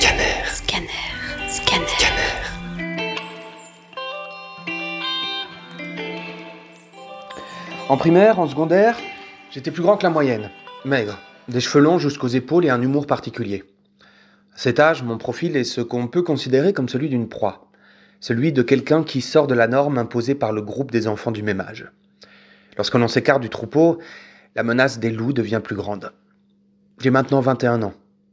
Scanner. Scanner. Scanner. En primaire, en secondaire, j'étais plus grand que la moyenne. Maigre, des cheveux longs jusqu'aux épaules et un humour particulier. À cet âge, mon profil est ce qu'on peut considérer comme celui d'une proie. Celui de quelqu'un qui sort de la norme imposée par le groupe des enfants du même âge. Lorsque l'on s'écarte du troupeau, la menace des loups devient plus grande. J'ai maintenant 21 ans.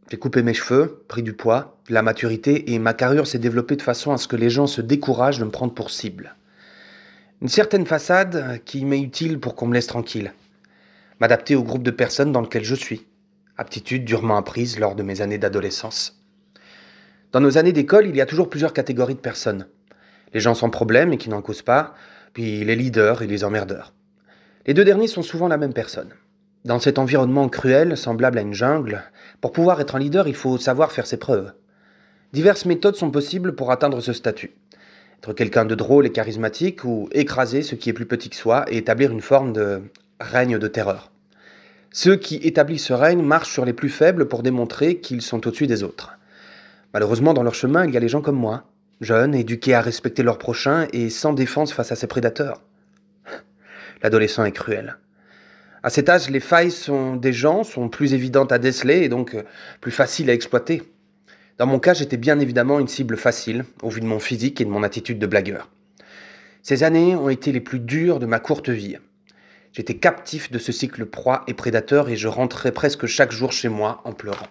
J'ai coupé mes cheveux, pris du poids, la maturité et ma carrure s'est développée de façon à ce que les gens se découragent de me prendre pour cible. Une certaine façade qui m'est utile pour qu'on me laisse tranquille. M'adapter au groupe de personnes dans lequel je suis. Aptitude durement apprise lors de mes années d'adolescence. Dans nos années d'école, il y a toujours plusieurs catégories de personnes. Les gens sans problème et qui n'en causent pas, puis les leaders et les emmerdeurs. Les deux derniers sont souvent la même personne. Dans cet environnement cruel, semblable à une jungle, pour pouvoir être un leader, il faut savoir faire ses preuves. Diverses méthodes sont possibles pour atteindre ce statut. Être quelqu'un de drôle et charismatique ou écraser ce qui est plus petit que soi et établir une forme de règne de terreur. Ceux qui établissent ce règne marchent sur les plus faibles pour démontrer qu'ils sont au-dessus des autres. Malheureusement, dans leur chemin, il y a les gens comme moi, jeunes, éduqués à respecter leur prochain et sans défense face à ses prédateurs. L'adolescent est cruel. À cet âge, les failles sont des gens sont plus évidentes à déceler et donc euh, plus faciles à exploiter. Dans mon cas, j'étais bien évidemment une cible facile, au vu de mon physique et de mon attitude de blagueur. Ces années ont été les plus dures de ma courte vie. J'étais captif de ce cycle proie et prédateur et je rentrais presque chaque jour chez moi en pleurant.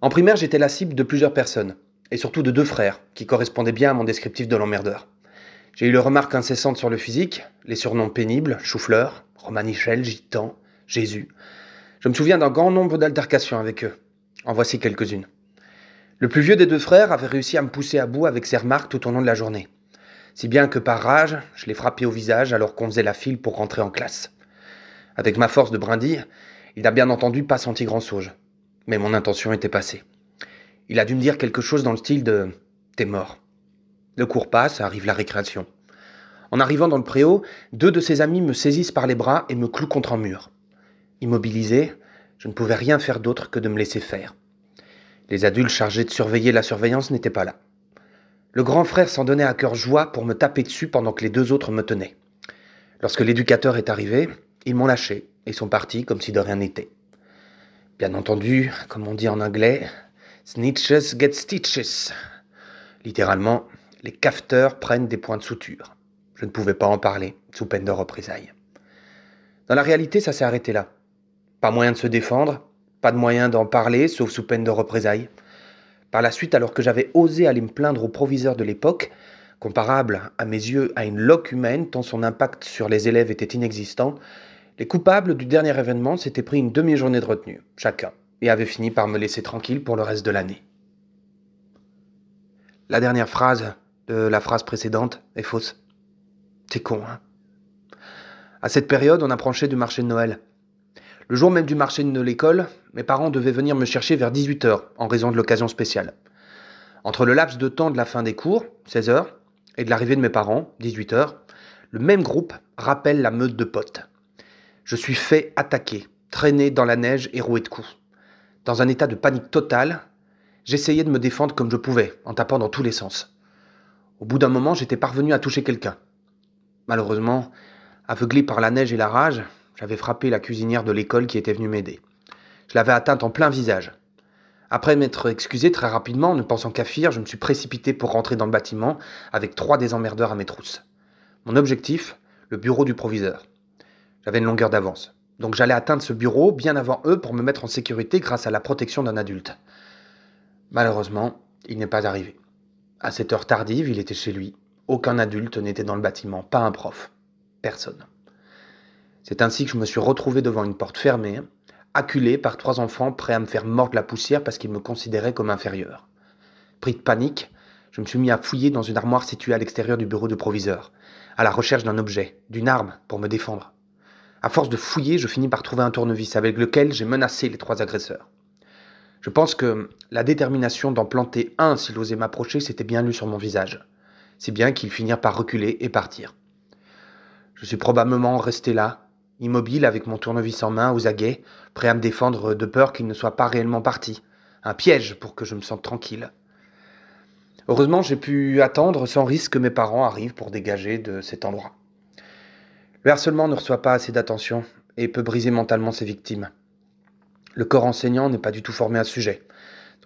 En primaire, j'étais la cible de plusieurs personnes, et surtout de deux frères, qui correspondaient bien à mon descriptif de l'emmerdeur. J'ai eu les remarques incessantes sur le physique, les surnoms pénibles, chou-fleur, Romanichel, Gitan, Jésus. Je me souviens d'un grand nombre d'altercations avec eux. En voici quelques-unes. Le plus vieux des deux frères avait réussi à me pousser à bout avec ses remarques tout au long de la journée. Si bien que par rage, je l'ai frappé au visage alors qu'on faisait la file pour rentrer en classe. Avec ma force de brindille, il n'a bien entendu pas senti grand sauge. Mais mon intention était passée. Il a dû me dire quelque chose dans le style de T'es mort. Le cours passe, arrive la récréation. En arrivant dans le préau, deux de ses amis me saisissent par les bras et me clouent contre un mur. Immobilisé, je ne pouvais rien faire d'autre que de me laisser faire. Les adultes chargés de surveiller la surveillance n'étaient pas là. Le grand frère s'en donnait à cœur joie pour me taper dessus pendant que les deux autres me tenaient. Lorsque l'éducateur est arrivé, ils m'ont lâché et sont partis comme si de rien n'était. Bien entendu, comme on dit en anglais, snitches get stitches. Littéralement, les cafeteurs prennent des points de suture. Je ne pouvais pas en parler, sous peine de représailles. Dans la réalité, ça s'est arrêté là. Pas moyen de se défendre, pas de moyen d'en parler, sauf sous peine de représailles. Par la suite, alors que j'avais osé aller me plaindre au proviseur de l'époque, comparable à mes yeux à une loque humaine tant son impact sur les élèves était inexistant, les coupables du dernier événement s'étaient pris une demi-journée de retenue, chacun, et avaient fini par me laisser tranquille pour le reste de l'année. La dernière phrase de la phrase précédente est fausse. C'est con, hein À cette période, on approchait du marché de Noël. Le jour même du marché de l'école, mes parents devaient venir me chercher vers 18h en raison de l'occasion spéciale. Entre le laps de temps de la fin des cours, 16h, et de l'arrivée de mes parents, 18h, le même groupe rappelle la meute de potes. Je suis fait attaquer, traîné dans la neige et roué de coups. Dans un état de panique totale, j'essayais de me défendre comme je pouvais, en tapant dans tous les sens. Au bout d'un moment, j'étais parvenu à toucher quelqu'un. Malheureusement, aveuglé par la neige et la rage, j'avais frappé la cuisinière de l'école qui était venue m'aider. Je l'avais atteinte en plein visage. Après m'être excusé très rapidement, ne pensant qu'à fuir, je me suis précipité pour rentrer dans le bâtiment avec trois des emmerdeurs à mes trousses. Mon objectif, le bureau du proviseur. J'avais une longueur d'avance. Donc j'allais atteindre ce bureau bien avant eux pour me mettre en sécurité grâce à la protection d'un adulte. Malheureusement, il n'est pas arrivé. À cette heure tardive, il était chez lui. Aucun adulte n'était dans le bâtiment, pas un prof. Personne. C'est ainsi que je me suis retrouvé devant une porte fermée, acculé par trois enfants prêts à me faire mordre la poussière parce qu'ils me considéraient comme inférieur. Pris de panique, je me suis mis à fouiller dans une armoire située à l'extérieur du bureau de proviseur, à la recherche d'un objet, d'une arme, pour me défendre. À force de fouiller, je finis par trouver un tournevis avec lequel j'ai menacé les trois agresseurs. Je pense que la détermination d'en planter un s'il osait m'approcher s'était bien lu sur mon visage, si bien qu'ils finirent par reculer et partir. Je suis probablement resté là, immobile avec mon tournevis en main aux aguets, prêt à me défendre de peur qu'ils ne soient pas réellement partis, un piège pour que je me sente tranquille. Heureusement, j'ai pu attendre sans risque que mes parents arrivent pour dégager de cet endroit. Le harcèlement ne reçoit pas assez d'attention et peut briser mentalement ses victimes. Le corps enseignant n'est pas du tout formé à ce sujet.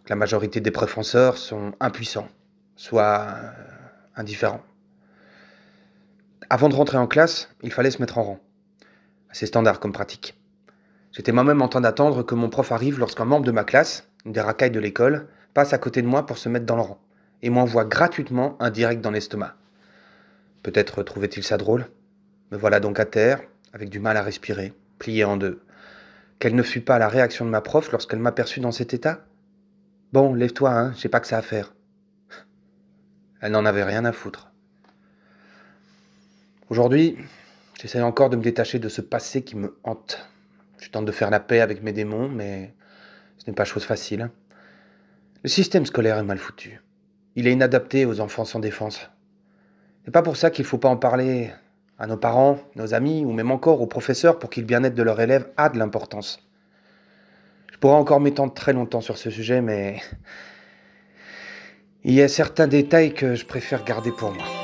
La majorité des professeurs sont impuissants, soit indifférents. Avant de rentrer en classe, il fallait se mettre en rang. C'est standard comme pratique. J'étais moi-même en train d'attendre que mon prof arrive lorsqu'un membre de ma classe, une des racailles de l'école, passe à côté de moi pour se mettre dans le rang et m'envoie gratuitement un direct dans l'estomac. Peut-être trouvait-il ça drôle. Me voilà donc à terre, avec du mal à respirer, plié en deux. Quelle ne fut pas la réaction de ma prof lorsqu'elle m'aperçut dans cet état? Bon, lève-toi, hein, j'ai pas que ça à faire. Elle n'en avait rien à foutre. Aujourd'hui, j'essaie encore de me détacher de ce passé qui me hante. Je tente de faire la paix avec mes démons, mais ce n'est pas chose facile. Le système scolaire est mal foutu. Il est inadapté aux enfants sans défense. C'est pas pour ça qu'il ne faut pas en parler à nos parents, nos amis ou même encore aux professeurs pour que le bien-être de leurs élèves a de l'importance. Je pourrais encore m'étendre très longtemps sur ce sujet, mais il y a certains détails que je préfère garder pour moi.